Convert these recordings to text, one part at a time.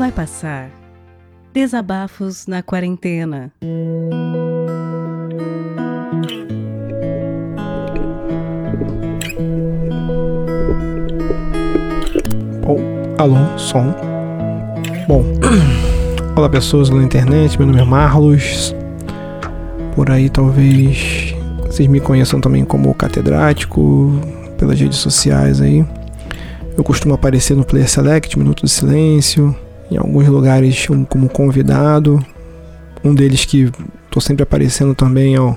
Vai passar. Desabafos na quarentena. Oh, alô, som. Bom, olá pessoas na internet, meu nome é Marlos. Por aí talvez vocês me conheçam também como catedrático, pelas redes sociais aí. Eu costumo aparecer no Player Select, Minuto de Silêncio, em alguns lugares como convidado. Um deles que estou sempre aparecendo também é o,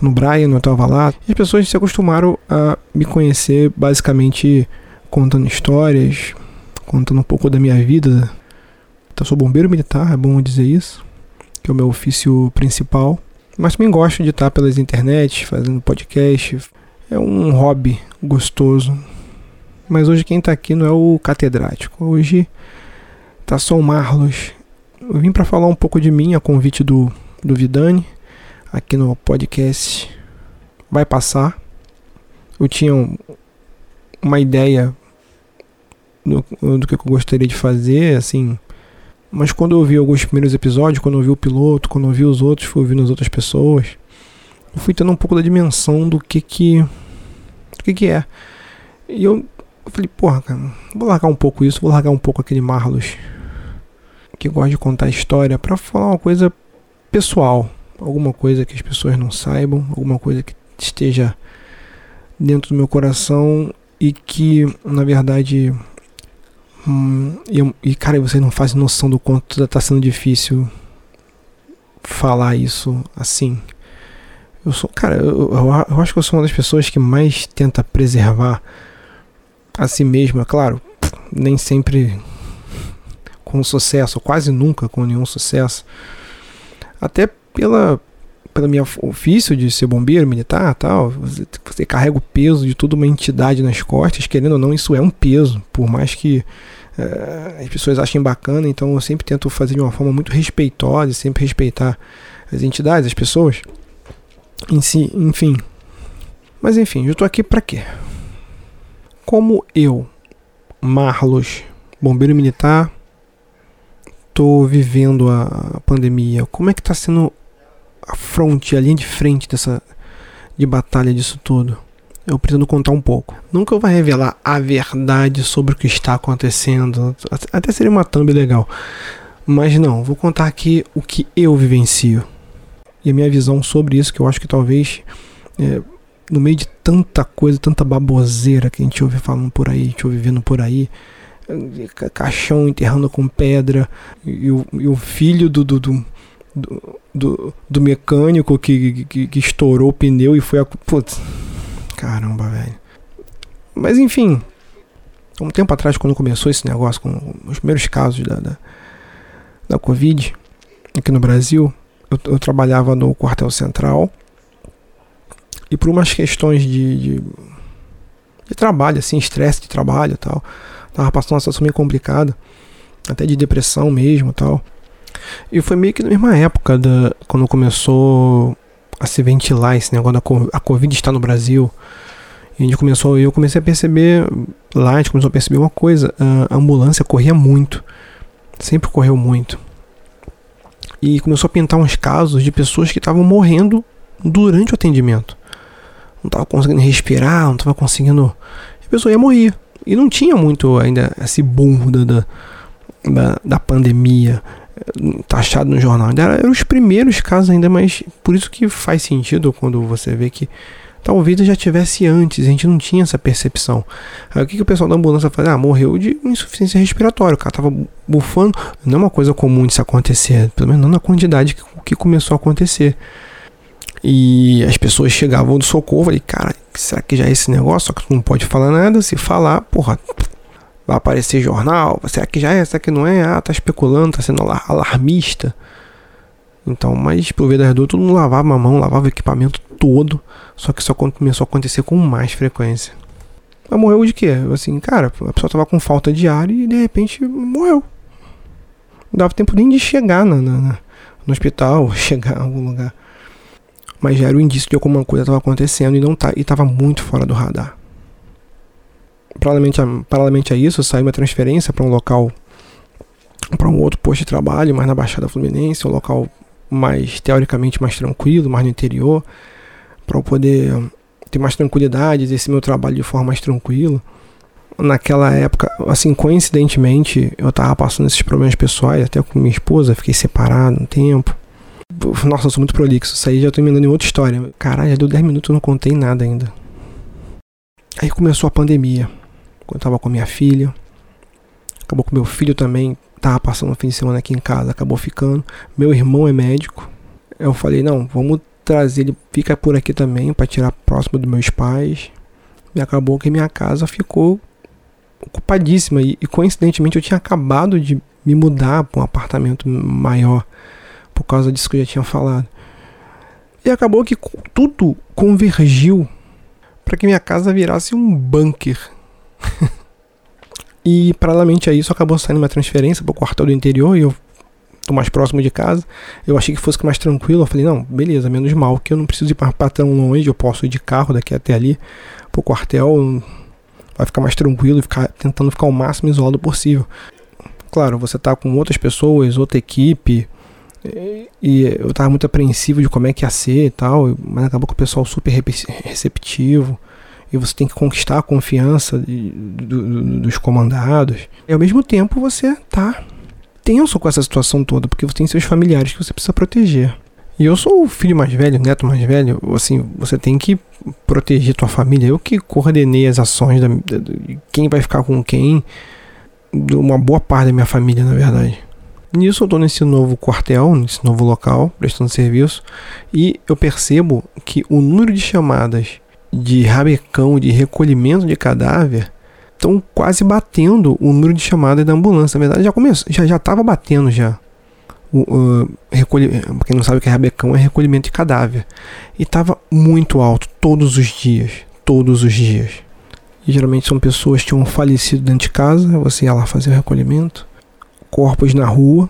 no Brian, no Hotel lá. E as pessoas se acostumaram a me conhecer basicamente contando histórias, contando um pouco da minha vida. Eu sou bombeiro militar, é bom dizer isso, que é o meu ofício principal. Mas também gosto de estar pelas internet, fazendo podcast. É um hobby gostoso. Mas hoje quem está aqui não é o catedrático. Hoje tá só o Marlos. Eu vim para falar um pouco de mim a convite do, do Vidani aqui no podcast. Vai passar. Eu tinha um, uma ideia do, do que eu gostaria de fazer, assim. Mas quando eu vi alguns primeiros episódios, quando eu vi o piloto, quando eu vi os outros, fui ouvindo as outras pessoas, eu fui tendo um pouco da dimensão do que que, do que, que é. E eu, eu falei, porra, cara, vou largar um pouco isso, vou largar um pouco aquele Marlos que gosta de contar história para falar uma coisa pessoal, alguma coisa que as pessoas não saibam, alguma coisa que esteja dentro do meu coração e que, na verdade, hum, e, e, cara, você não faz noção do quanto está sendo difícil falar isso assim. Eu sou, cara, eu, eu, acho que eu sou uma das pessoas que mais tenta preservar a si mesma, claro, nem sempre com sucesso, quase nunca com nenhum sucesso. Até pela pelo meu ofício de ser bombeiro militar tal, você, você, carrega o peso de toda uma entidade nas costas, querendo ou não, isso é um peso, por mais que uh, as pessoas achem bacana, então eu sempre tento fazer de uma forma muito respeitosa, sempre respeitar as entidades, as pessoas em si, enfim. Mas enfim, eu tô aqui para quê? Como eu, Marlos, bombeiro militar, tô vivendo a pandemia? Como é que tá sendo a fronte, a linha de frente dessa de batalha disso tudo? Eu pretendo contar um pouco. Nunca vou revelar a verdade sobre o que está acontecendo. Até seria uma thumb legal. Mas não, vou contar aqui o que eu vivencio. E a minha visão sobre isso, que eu acho que talvez é, no meio de tanta coisa, tanta baboseira que a gente ouve falando por aí, a gente ouve vendo por aí, caixão enterrando com pedra, e o, e o filho do, do, do, do, do mecânico que, que, que, estourou o pneu e foi a. Putz, caramba, velho. Mas enfim, um tempo atrás, quando começou esse negócio com os primeiros casos da, da, da Covid aqui no Brasil, eu, eu trabalhava no quartel central e por umas questões de, de, de trabalho, assim, estresse de trabalho e tal, tava passando uma situação meio complicada, até de depressão mesmo tal. E foi meio que na mesma época da, quando começou a se ventilar esse negócio da a Covid está no Brasil. E a gente começou, eu comecei a perceber lá, a gente começou a perceber uma coisa, a ambulância corria muito. Sempre correu muito. E começou a pintar uns casos de pessoas que estavam morrendo durante o atendimento. Não estava conseguindo respirar, não estava conseguindo. A pessoa ia morrer. E não tinha muito ainda esse boom da, da, da pandemia eh, taxado no jornal. Ainda eram os primeiros casos ainda, mas por isso que faz sentido quando você vê que talvez já tivesse antes, a gente não tinha essa percepção. Aí o que, que o pessoal da ambulância faz? Ah, morreu de insuficiência respiratória, o cara tava bufando. Não é uma coisa comum se acontecer, pelo menos não na quantidade que, que começou a acontecer. E as pessoas chegavam do socorro, falei, cara, será que já é esse negócio? Só que tu não pode falar nada, se falar, porra, vai aparecer jornal, será que já é, será que não é? Ah, tá especulando, tá sendo alarmista. Então, mas pelo ver das todo mundo lavava a mão, lavava o equipamento todo, só que isso começou a acontecer com mais frequência. Mas morreu de quê? Assim, cara, a pessoa tava com falta de ar e de repente morreu. Não dava tempo nem de chegar na, na no hospital, chegar em algum lugar mas já era o indício de alguma coisa estava acontecendo e não tá, estava muito fora do radar. Paralelamente a, paralelamente a isso, saiu uma transferência para um local para um outro posto de trabalho, mais na Baixada Fluminense, um local mais teoricamente mais tranquilo, mais no interior, para eu poder ter mais tranquilidade, exercer meu trabalho de forma mais tranquila. Naquela época, assim, coincidentemente, eu tava passando esses problemas pessoais, até com minha esposa, fiquei separado um tempo. Nossa, eu sou muito prolixo, isso aí já tô emendando em outra história. Caralho, já deu 10 minutos e não contei nada ainda. Aí começou a pandemia, eu tava com a minha filha. Acabou com meu filho também, tava passando o fim de semana aqui em casa, acabou ficando. Meu irmão é médico. Eu falei, não, vamos trazer ele, fica por aqui também, para tirar próximo dos meus pais. E acabou que minha casa ficou ocupadíssima. E, e coincidentemente eu tinha acabado de me mudar para um apartamento maior, por causa disso que eu já tinha falado. E acabou que tudo convergiu para que minha casa virasse um bunker. e paralelamente a isso acabou saindo uma transferência para o quartel do interior e eu tô mais próximo de casa. Eu achei que fosse mais tranquilo. Eu falei, não, beleza, menos mal, que eu não preciso ir para tão longe, eu posso ir de carro daqui até ali pro quartel. Vai ficar mais tranquilo ficar tentando ficar o máximo isolado possível. Claro, você tá com outras pessoas, outra equipe, e eu tava muito apreensivo de como é que ia ser e tal, mas acabou com o pessoal super receptivo. E você tem que conquistar a confiança de, do, do, dos comandados. E ao mesmo tempo você tá tenso com essa situação toda, porque você tem seus familiares que você precisa proteger. E eu sou o filho mais velho, neto mais velho, assim, você tem que proteger tua família. Eu que coordenei as ações da, de quem vai ficar com quem, de uma boa parte da minha família, na verdade. Nisso eu tô nesse novo quartel, nesse novo local, prestando serviço, e eu percebo que o número de chamadas de rabecão, de recolhimento de cadáver, estão quase batendo o número de chamadas da ambulância. Na verdade, já começou, já já estava batendo já. O, uh, quem não sabe o que é rabecão é recolhimento de cadáver. E estava muito alto todos os dias, todos os dias. E geralmente são pessoas que tinham falecido dentro de casa, você ia lá fazer o recolhimento corpos na rua,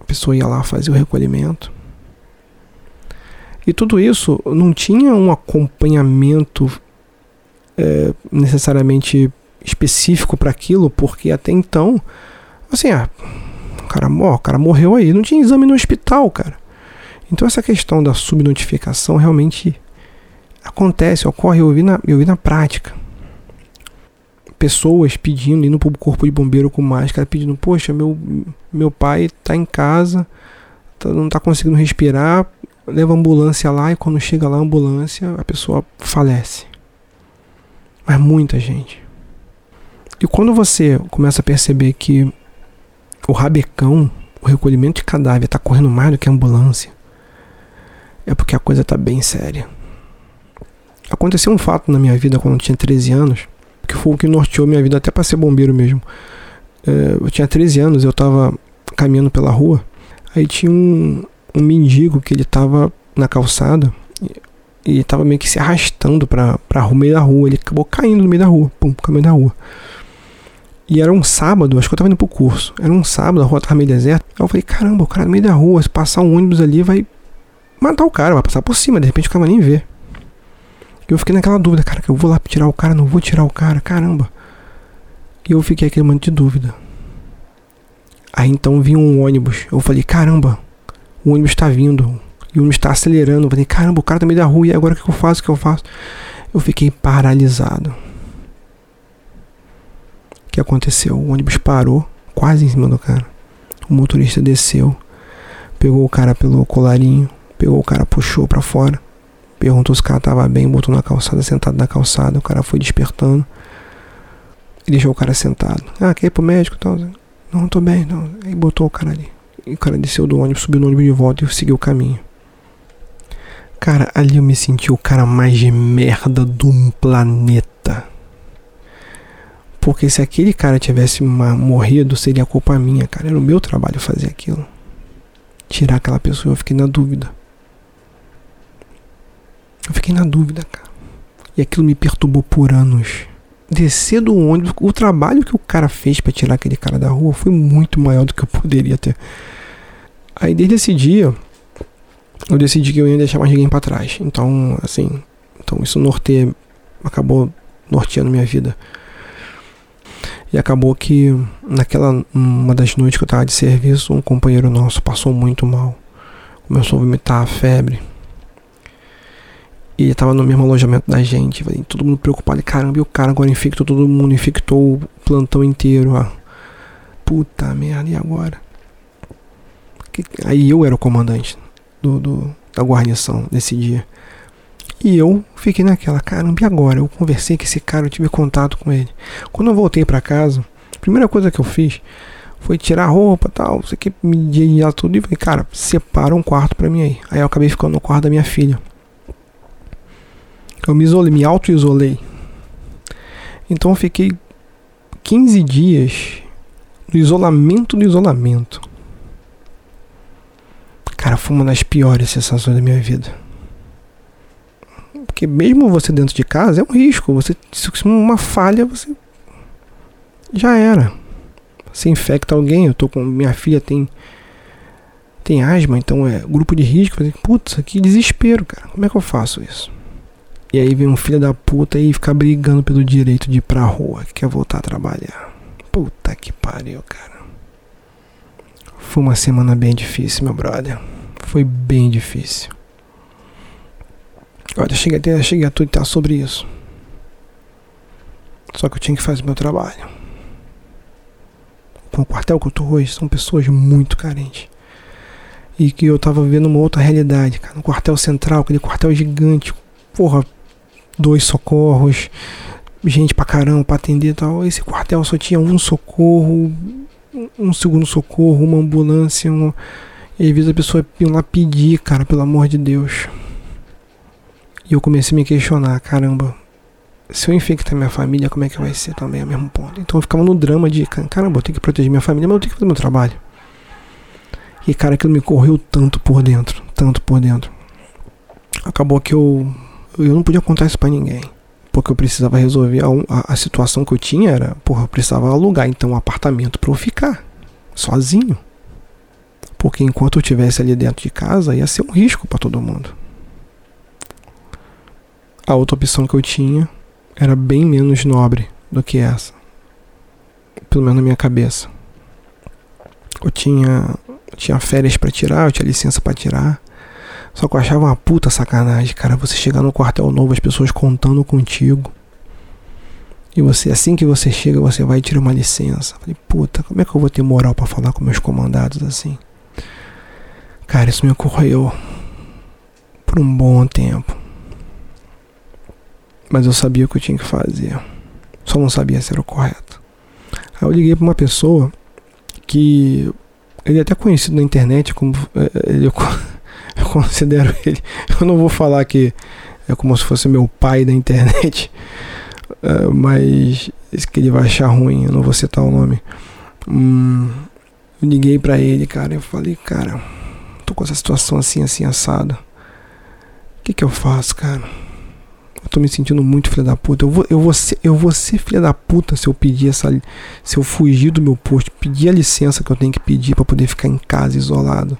a pessoa ia lá fazer o recolhimento. E tudo isso não tinha um acompanhamento é, necessariamente específico para aquilo, porque até então, assim, ah, o cara, ó, o cara morreu aí, não tinha exame no hospital, cara. Então essa questão da subnotificação realmente acontece, ocorre, eu vi na, eu vi na prática pessoas pedindo, indo pro corpo de bombeiro com máscara, pedindo, poxa, meu, meu pai tá em casa, tá, não tá conseguindo respirar, leva a ambulância lá e quando chega lá a ambulância, a pessoa falece. Mas muita gente. E quando você começa a perceber que o rabecão, o recolhimento de cadáver está correndo mais do que a ambulância, é porque a coisa está bem séria. Aconteceu um fato na minha vida quando eu tinha 13 anos que foi o que norteou minha vida até para ser bombeiro mesmo. É, eu tinha 13 anos, eu tava caminhando pela rua, aí tinha um, um mendigo que ele tava na calçada e, e tava meio que se arrastando para o meio da rua. Ele acabou caindo no meio da rua, pum, caminho da rua. E era um sábado, acho que eu tava indo pro curso. Era um sábado, a rua tava meio deserta. Aí eu falei, caramba, o cara no meio da rua, se passar um ônibus ali, vai matar o cara, vai passar por cima, de repente o cara vai nem ver. E eu fiquei naquela dúvida, cara, eu vou lá tirar o cara, não vou tirar o cara, caramba. E eu fiquei aquele monte de dúvida. Aí então vinha um ônibus. Eu falei, caramba, o ônibus está vindo. E o ônibus está acelerando. Eu falei, caramba, o cara tá meio da rua. E agora o que eu faço? O que eu faço? Eu fiquei paralisado. O que aconteceu? O ônibus parou, quase em cima do cara. O motorista desceu, pegou o cara pelo colarinho, pegou o cara, puxou para fora. Perguntou se o cara tava bem, botou na calçada, sentado na calçada. O cara foi despertando. E deixou o cara sentado. Ah, quer ir pro médico? Então, não, tô bem, não. Aí botou o cara ali. E o cara desceu do ônibus, subiu no ônibus de volta e seguiu o caminho. Cara, ali eu me senti o cara mais de merda do planeta. Porque se aquele cara tivesse morrido, seria culpa minha, cara. Era o meu trabalho fazer aquilo. Tirar aquela pessoa, eu fiquei na dúvida. Eu fiquei na dúvida, cara. E aquilo me perturbou por anos. Descer do ônibus, o trabalho que o cara fez para tirar aquele cara da rua foi muito maior do que eu poderia ter. Aí desde esse dia, eu decidi que eu ia deixar mais ninguém para trás. Então, assim, então isso norteia, acabou norteando minha vida. E acabou que naquela uma das noites que eu tava de serviço, um companheiro nosso passou muito mal. Começou a vomitar, febre. E tava no mesmo alojamento da gente, todo mundo preocupado. Caramba, e o cara agora infectou todo mundo, infectou o plantão inteiro. Ó. Puta merda, e agora? Aí eu era o comandante do, do, da guarnição nesse dia. E eu fiquei naquela, caramba, e agora? Eu conversei com esse cara, eu tive contato com ele. Quando eu voltei para casa, a primeira coisa que eu fiz foi tirar a roupa tal, você que me tudo e falei, cara, separa um quarto para mim aí. Aí eu acabei ficando no quarto da minha filha. Eu me isolei, me auto-isolei. Então eu fiquei 15 dias no isolamento do isolamento. Cara, foi uma das piores sensações da minha vida. Porque mesmo você dentro de casa é um risco. Você, se uma falha, você já era. Você infecta alguém. Eu tô com minha filha tem tem asma, então é grupo de risco. Putz, que desespero, cara. Como é que eu faço isso? E aí vem um filho da puta e fica brigando pelo direito de ir pra rua, que quer voltar a trabalhar. Puta que pariu, cara. Foi uma semana bem difícil, meu brother. Foi bem difícil. Olha, cheguei até cheguei a tuitar sobre isso. Só que eu tinha que fazer meu trabalho. Com o quartel que eu tô hoje, são pessoas muito carentes. E que eu tava vivendo uma outra realidade, cara. No quartel central, aquele quartel gigante. Porra, dois socorros, gente pra caramba pra atender e tal. Esse quartel só tinha um socorro, um segundo socorro, uma ambulância. Um... E às vezes a pessoa ia lá pedir, cara, pelo amor de Deus. E eu comecei a me questionar, caramba, se eu infectar minha família, como é que vai ser também, ao mesmo ponto. Então eu ficava no drama de, caramba, eu tenho que proteger minha família, mas eu tenho que fazer meu trabalho. E cara, aquilo me correu tanto por dentro, tanto por dentro. Acabou que eu eu não podia contar isso para ninguém. Porque eu precisava resolver a, a, a, situação que eu tinha era, porra, eu precisava alugar então um apartamento para eu ficar sozinho. Porque enquanto eu estivesse ali dentro de casa, ia ser um risco para todo mundo. A outra opção que eu tinha era bem menos nobre do que essa. Pelo menos na minha cabeça. Eu tinha, eu tinha férias para tirar, eu tinha licença para tirar. Só que eu achava uma puta sacanagem, cara. Você chegar no quartel novo, as pessoas contando contigo. E você, assim que você chega, você vai tirar uma licença. Falei, puta, como é que eu vou ter moral para falar com meus comandados assim? Cara, isso me ocorreu por um bom tempo. Mas eu sabia o que eu tinha que fazer. Só não sabia se era o correto. Aí eu liguei para uma pessoa que ele é até conhecido na internet como é, ele, eu considero ele. Eu não vou falar que é como se fosse meu pai da internet, é, mas que ele vai achar ruim. Eu não vou citar o nome. Hum, eu liguei para ele, cara. Eu falei, cara, tô com essa situação assim, assim assada. O que que eu faço, cara? Eu tô me sentindo muito filha da puta. Eu vou, eu vou, ser, eu vou ser filha da puta se eu pedir essa. Se eu fugir do meu posto, pedir a licença que eu tenho que pedir para poder ficar em casa isolado.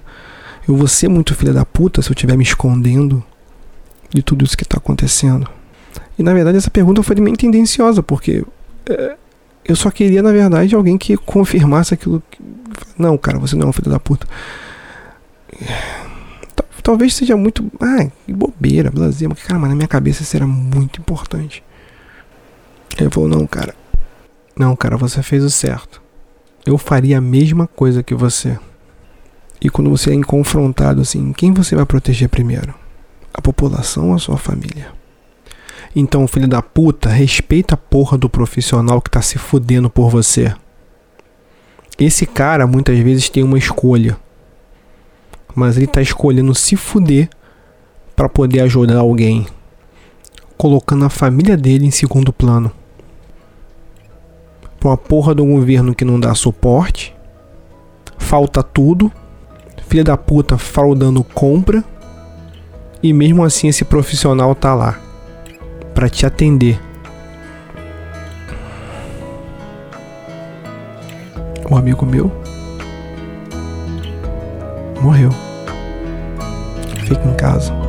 Eu vou ser muito filha da puta se eu estiver me escondendo de tudo isso que tá acontecendo. E na verdade essa pergunta foi meio tendenciosa, porque é, eu só queria, na verdade, alguém que confirmasse aquilo. Que, não, cara, você não é um filho da puta. Talvez seja muito. Ah, que bobeira, blazer. Mas, cara, mas na minha cabeça isso era muito importante. Ele falou: Não, cara. Não, cara, você fez o certo. Eu faria a mesma coisa que você. E quando você é confrontado assim, quem você vai proteger primeiro? A população ou a sua família? Então, filho da puta, respeita a porra do profissional que tá se fudendo por você. Esse cara muitas vezes tem uma escolha mas ele tá escolhendo se fuder para poder ajudar alguém, colocando a família dele em segundo plano. Pra uma porra do governo que não dá suporte, falta tudo, filha da puta fraudando compra, e mesmo assim esse profissional tá lá para te atender. Um amigo meu morreu. Fique em casa.